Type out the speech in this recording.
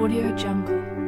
Audio Jungle.